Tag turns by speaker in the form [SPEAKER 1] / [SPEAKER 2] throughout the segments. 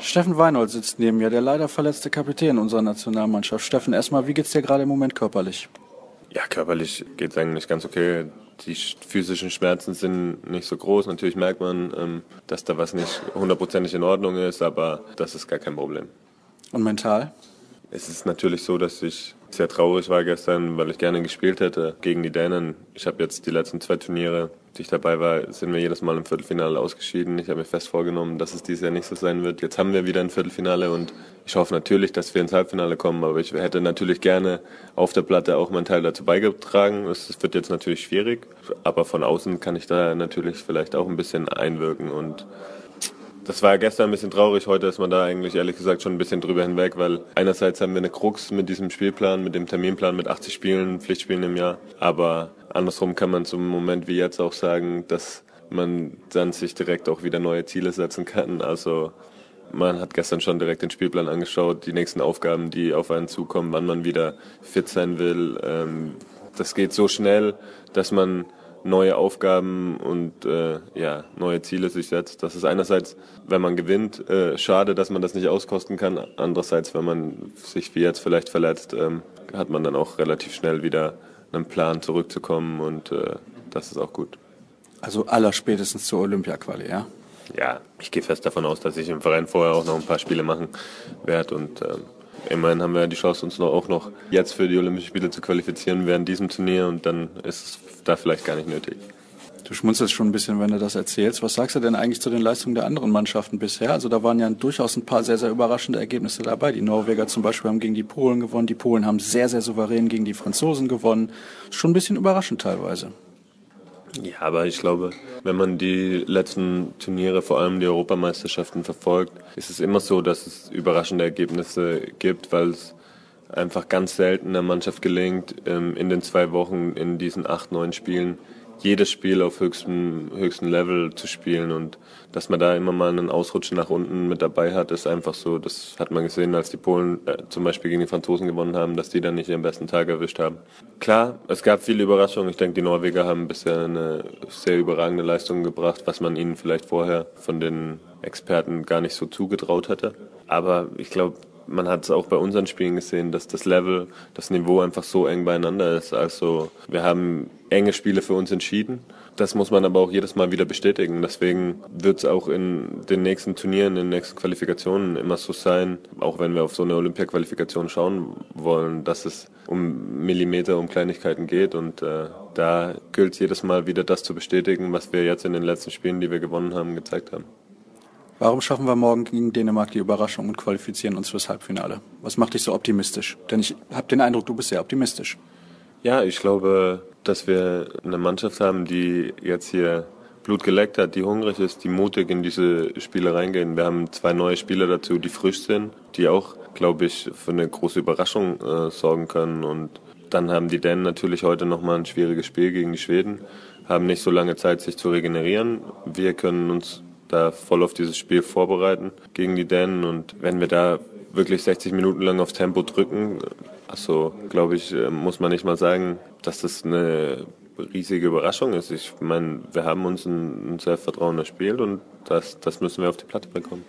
[SPEAKER 1] Steffen Weinhold sitzt neben mir, der leider verletzte Kapitän unserer Nationalmannschaft. Steffen, erstmal, wie geht's dir gerade im Moment körperlich?
[SPEAKER 2] Ja, körperlich geht's eigentlich ganz okay. Die physischen Schmerzen sind nicht so groß. Natürlich merkt man, ähm, dass da was nicht hundertprozentig in Ordnung ist, aber das ist gar kein Problem.
[SPEAKER 1] Und mental?
[SPEAKER 2] Es ist natürlich so, dass ich sehr traurig war gestern, weil ich gerne gespielt hätte gegen die Dänen. Ich habe jetzt die letzten zwei Turniere, die ich dabei war, sind wir jedes Mal im Viertelfinale ausgeschieden. Ich habe mir fest vorgenommen, dass es dieses Jahr nicht so sein wird. Jetzt haben wir wieder ein Viertelfinale und ich hoffe natürlich, dass wir ins Halbfinale kommen, aber ich hätte natürlich gerne auf der Platte auch meinen Teil dazu beigetragen. Es wird jetzt natürlich schwierig, aber von außen kann ich da natürlich vielleicht auch ein bisschen einwirken und das war gestern ein bisschen traurig, heute ist man da eigentlich ehrlich gesagt schon ein bisschen drüber hinweg, weil einerseits haben wir eine Krux mit diesem Spielplan, mit dem Terminplan mit 80 Spielen, Pflichtspielen im Jahr, aber andersrum kann man zum Moment wie jetzt auch sagen, dass man dann sich direkt auch wieder neue Ziele setzen kann. Also man hat gestern schon direkt den Spielplan angeschaut, die nächsten Aufgaben, die auf einen zukommen, wann man wieder fit sein will. Ähm, das geht so schnell, dass man neue Aufgaben und äh, ja, neue Ziele sich setzt. Das ist einerseits, wenn man gewinnt, äh, schade, dass man das nicht auskosten kann. Andererseits, wenn man sich wie jetzt vielleicht verletzt, ähm, hat man dann auch relativ schnell wieder einen Plan zurückzukommen und äh, das ist auch gut.
[SPEAKER 1] Also aller spätestens zur Olympia-Quali, ja?
[SPEAKER 2] Ja, ich gehe fest davon aus, dass ich im Verein vorher auch noch ein paar Spiele machen werde und ähm, Immerhin haben wir die Chance, uns noch, auch noch jetzt für die Olympischen Spiele zu qualifizieren während diesem Turnier und dann ist es da vielleicht gar nicht nötig.
[SPEAKER 1] Du schmunzelst schon ein bisschen, wenn du das erzählst. Was sagst du denn eigentlich zu den Leistungen der anderen Mannschaften bisher? Also da waren ja durchaus ein paar sehr, sehr überraschende Ergebnisse dabei. Die Norweger zum Beispiel haben gegen die Polen gewonnen. Die Polen haben sehr, sehr souverän gegen die Franzosen gewonnen. Schon ein bisschen überraschend teilweise.
[SPEAKER 2] Ja, aber ich glaube, wenn man die letzten Turniere, vor allem die Europameisterschaften verfolgt, ist es immer so, dass es überraschende Ergebnisse gibt, weil es einfach ganz selten der Mannschaft gelingt, ähm, in den zwei Wochen in diesen acht, neun Spielen jedes Spiel auf höchstem, höchstem Level zu spielen und dass man da immer mal einen Ausrutsch nach unten mit dabei hat, ist einfach so. Das hat man gesehen, als die Polen äh, zum Beispiel gegen die Franzosen gewonnen haben, dass die dann nicht ihren besten Tag erwischt haben. Klar, es gab viele Überraschungen. Ich denke, die Norweger haben bisher eine sehr überragende Leistung gebracht, was man ihnen vielleicht vorher von den Experten gar nicht so zugetraut hatte. Aber ich glaube, man hat es auch bei unseren Spielen gesehen, dass das Level, das Niveau einfach so eng beieinander ist. Also wir haben enge Spiele für uns entschieden. Das muss man aber auch jedes Mal wieder bestätigen. Deswegen wird es auch in den nächsten Turnieren, in den nächsten Qualifikationen immer so sein, auch wenn wir auf so eine Olympia-Qualifikation schauen wollen, dass es um Millimeter, um Kleinigkeiten geht. Und äh, da gilt es jedes Mal wieder das zu bestätigen, was wir jetzt in den letzten Spielen, die wir gewonnen haben, gezeigt haben.
[SPEAKER 1] Warum schaffen wir morgen gegen Dänemark die Überraschung und qualifizieren uns fürs Halbfinale? Was macht dich so optimistisch? Denn ich habe den Eindruck, du bist sehr optimistisch.
[SPEAKER 2] Ja, ich glaube, dass wir eine Mannschaft haben, die jetzt hier Blut geleckt hat, die hungrig ist, die mutig in diese Spiele reingehen. Wir haben zwei neue Spieler dazu, die frisch sind, die auch, glaube ich, für eine große Überraschung äh, sorgen können. Und dann haben die Dänen natürlich heute nochmal ein schwieriges Spiel gegen die Schweden, haben nicht so lange Zeit, sich zu regenerieren. Wir können uns da voll auf dieses Spiel vorbereiten gegen die Dänen. Und wenn wir da wirklich 60 Minuten lang aufs Tempo drücken, also glaube ich, äh, muss man nicht mal sagen, dass das eine riesige Überraschung ist. Ich meine, wir haben uns ein, ein Selbstvertrauen erspielt und das, das müssen wir auf die Platte bekommen.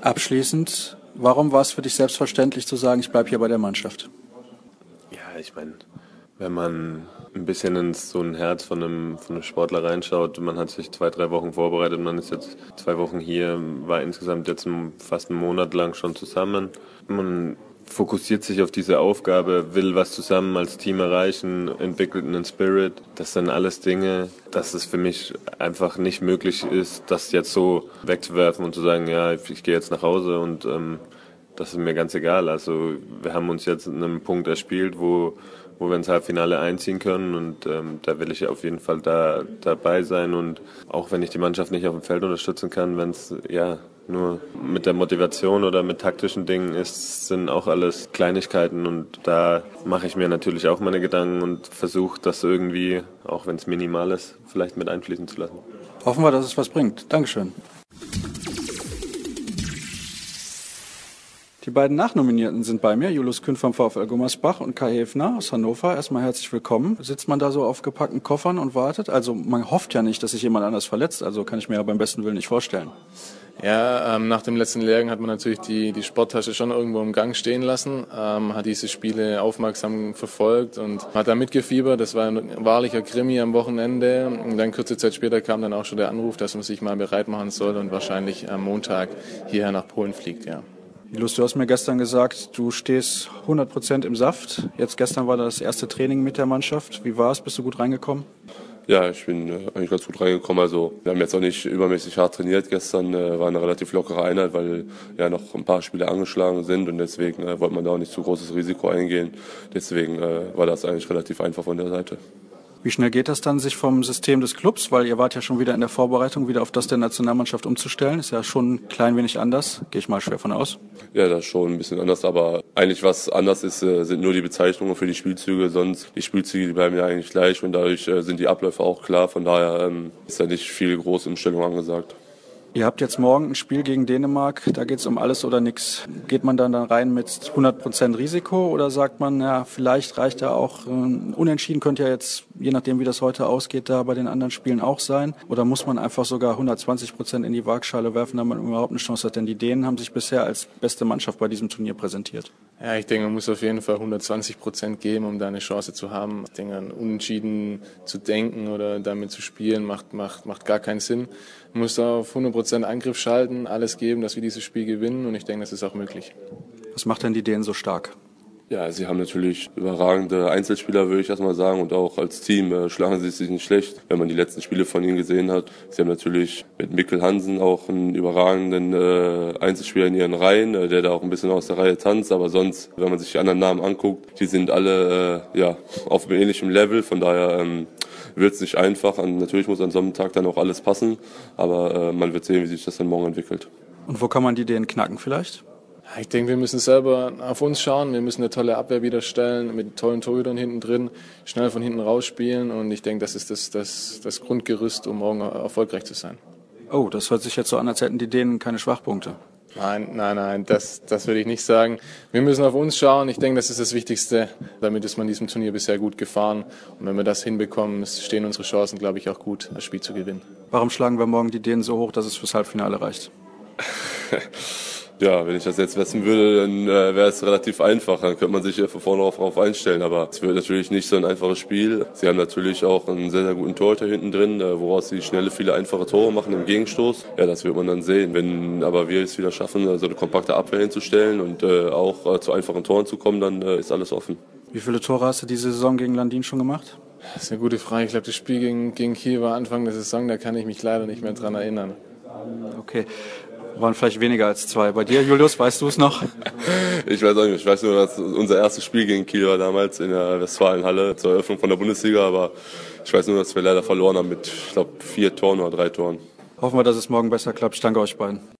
[SPEAKER 1] Abschließend, warum war es für dich selbstverständlich zu sagen, ich bleibe hier bei der Mannschaft?
[SPEAKER 2] Ja, ich meine, wenn man ein bisschen ins so ein Herz von einem, von einem Sportler reinschaut. Man hat sich zwei, drei Wochen vorbereitet, man ist jetzt zwei Wochen hier, war insgesamt jetzt fast einen Monat lang schon zusammen. Man fokussiert sich auf diese Aufgabe, will was zusammen als Team erreichen, entwickelt einen Spirit. Das sind alles Dinge, dass es für mich einfach nicht möglich ist, das jetzt so wegzuwerfen und zu sagen, ja, ich gehe jetzt nach Hause und ähm, das ist mir ganz egal. Also wir haben uns jetzt in einem Punkt erspielt, wo wo wir ins Halbfinale einziehen können. Und ähm, da will ich auf jeden Fall da dabei sein. Und auch wenn ich die Mannschaft nicht auf dem Feld unterstützen kann, wenn es ja Nur mit der Motivation oder mit taktischen Dingen ist, sind auch alles Kleinigkeiten und da mache ich mir natürlich auch meine Gedanken und versuche das irgendwie, auch wenn es minimal ist, vielleicht mit einfließen zu lassen.
[SPEAKER 1] Hoffen wir, dass es was bringt. Dankeschön. Die beiden Nachnominierten sind bei mir, Julius Kühn vom VfL Gummersbach und Kai Hefner aus Hannover. Erstmal herzlich willkommen. Sitzt man da so auf gepackten Koffern und wartet? Also man hofft ja nicht, dass sich jemand anders verletzt, also kann ich mir ja beim besten Willen nicht vorstellen.
[SPEAKER 3] Ja, ähm, nach dem letzten Lehrgang hat man natürlich die, die Sporttasche schon irgendwo im Gang stehen lassen, ähm, hat diese Spiele aufmerksam verfolgt und hat da mitgefiebert. Das war ein wahrlicher Krimi am Wochenende. Und dann kurze Zeit später kam dann auch schon der Anruf, dass man sich mal bereit machen soll und wahrscheinlich am Montag hierher nach Polen fliegt, ja.
[SPEAKER 1] Julius, du hast mir gestern gesagt, du stehst 100 Prozent im Saft. Jetzt gestern war das erste Training mit der Mannschaft. Wie war es? Bist du gut reingekommen?
[SPEAKER 4] Ja, ich bin äh, eigentlich ganz gut reingekommen. Also wir haben jetzt auch nicht übermäßig hart trainiert. Gestern äh, war eine relativ lockere Einheit, weil ja noch ein paar Spiele angeschlagen sind und deswegen äh, wollte man da auch nicht zu großes Risiko eingehen. Deswegen äh, war das eigentlich relativ einfach von der Seite.
[SPEAKER 1] Wie schnell geht das dann, sich vom System des Clubs, weil ihr wart ja schon wieder in der Vorbereitung, wieder auf das der Nationalmannschaft umzustellen? Ist ja schon ein klein wenig anders, gehe ich mal schwer von aus.
[SPEAKER 4] Ja, das ist schon ein bisschen anders, aber eigentlich was anders ist, äh, sind nur die Bezeichnungen für die Spielzüge, sonst die Spielzüge, die bleiben ja eigentlich gleich und dadurch äh, sind die Abläufe auch klar, von daher ähm, ist da nicht viel große Umstellung angesagt.
[SPEAKER 1] Ihr habt jetzt morgen ein Spiel gegen Dänemark, da geht es um alles oder nichts. Geht man dann da rein mit 100% Risiko oder sagt man, ja, vielleicht reicht da auch, äh, unentschieden könnte ja jetzt, je nachdem wie das heute ausgeht, da bei den anderen Spielen auch sein? Oder muss man einfach sogar 120% in die Waagschale werfen, damit man überhaupt eine Chance hat? Denn die Dänen haben sich bisher als beste Mannschaft bei diesem Turnier präsentiert.
[SPEAKER 3] Ja, ich denke, man muss auf jeden Fall 120 Prozent geben, um da eine Chance zu haben. Ich denke, an Unentschieden zu denken oder damit zu spielen, macht, macht, macht gar keinen Sinn. Man muss da auf 100 Prozent Angriff schalten, alles geben, dass wir dieses Spiel gewinnen und ich denke, das ist auch möglich.
[SPEAKER 1] Was macht denn die Dänen so stark?
[SPEAKER 4] Ja, sie haben natürlich überragende Einzelspieler, würde ich erstmal sagen, und auch als Team äh, schlagen sie sich nicht schlecht, wenn man die letzten Spiele von ihnen gesehen hat. Sie haben natürlich mit Mikkel Hansen auch einen überragenden äh, Einzelspieler in ihren Reihen, äh, der da auch ein bisschen aus der Reihe tanzt, aber sonst, wenn man sich die anderen Namen anguckt, die sind alle äh, ja auf einem ähnlichen Level, von daher ähm, wird es nicht einfach. Und natürlich muss an so einem Tag dann auch alles passen, aber äh, man wird sehen, wie sich das dann morgen entwickelt.
[SPEAKER 1] Und wo kann man die Dänen knacken vielleicht?
[SPEAKER 3] Ich denke, wir müssen selber auf uns schauen. Wir müssen eine tolle Abwehr wieder stellen, mit tollen Torhütern hinten drin, schnell von hinten rausspielen. Und ich denke, das ist das, das, das Grundgerüst, um morgen erfolgreich zu sein.
[SPEAKER 1] Oh, das hört sich jetzt so an, als hätten die Dänen keine Schwachpunkte.
[SPEAKER 3] Nein, nein, nein, das, das würde ich nicht sagen. Wir müssen auf uns schauen. Ich denke, das ist das Wichtigste. Damit ist man diesem Turnier bisher gut gefahren. Und wenn wir das hinbekommen, stehen unsere Chancen, glaube ich, auch gut, das Spiel zu gewinnen.
[SPEAKER 1] Warum schlagen wir morgen die Dänen so hoch, dass es fürs Halbfinale reicht?
[SPEAKER 4] Ja, wenn ich das jetzt wissen würde, dann äh, wäre es relativ einfach. Dann könnte man sich ja von vorne darauf einstellen. Aber es wird natürlich nicht so ein einfaches Spiel. Sie haben natürlich auch einen sehr, sehr guten Torhüter hinten drin, äh, woraus sie schnelle, viele einfache Tore machen im Gegenstoß. Ja, das wird man dann sehen. Wenn aber wir es wieder schaffen, so eine kompakte Abwehr hinzustellen und äh, auch äh, zu einfachen Toren zu kommen, dann äh, ist alles offen.
[SPEAKER 1] Wie viele Tore hast du diese Saison gegen Landin schon gemacht?
[SPEAKER 3] Das ist eine gute Frage. Ich glaube, das Spiel gegen, gegen Kiel war Anfang der Saison, da kann ich mich leider nicht mehr dran erinnern.
[SPEAKER 1] Okay. Waren vielleicht weniger als zwei. Bei dir, Julius, weißt du es noch?
[SPEAKER 4] Ich weiß auch nicht. Ich weiß nur, dass unser erstes Spiel gegen Kiel war damals in der Westfalenhalle zur Eröffnung von der Bundesliga. Aber ich weiß nur, dass wir leider verloren haben mit, ich glaube, vier Toren oder drei Toren.
[SPEAKER 1] Hoffen wir, dass es morgen besser klappt. Ich danke euch beiden.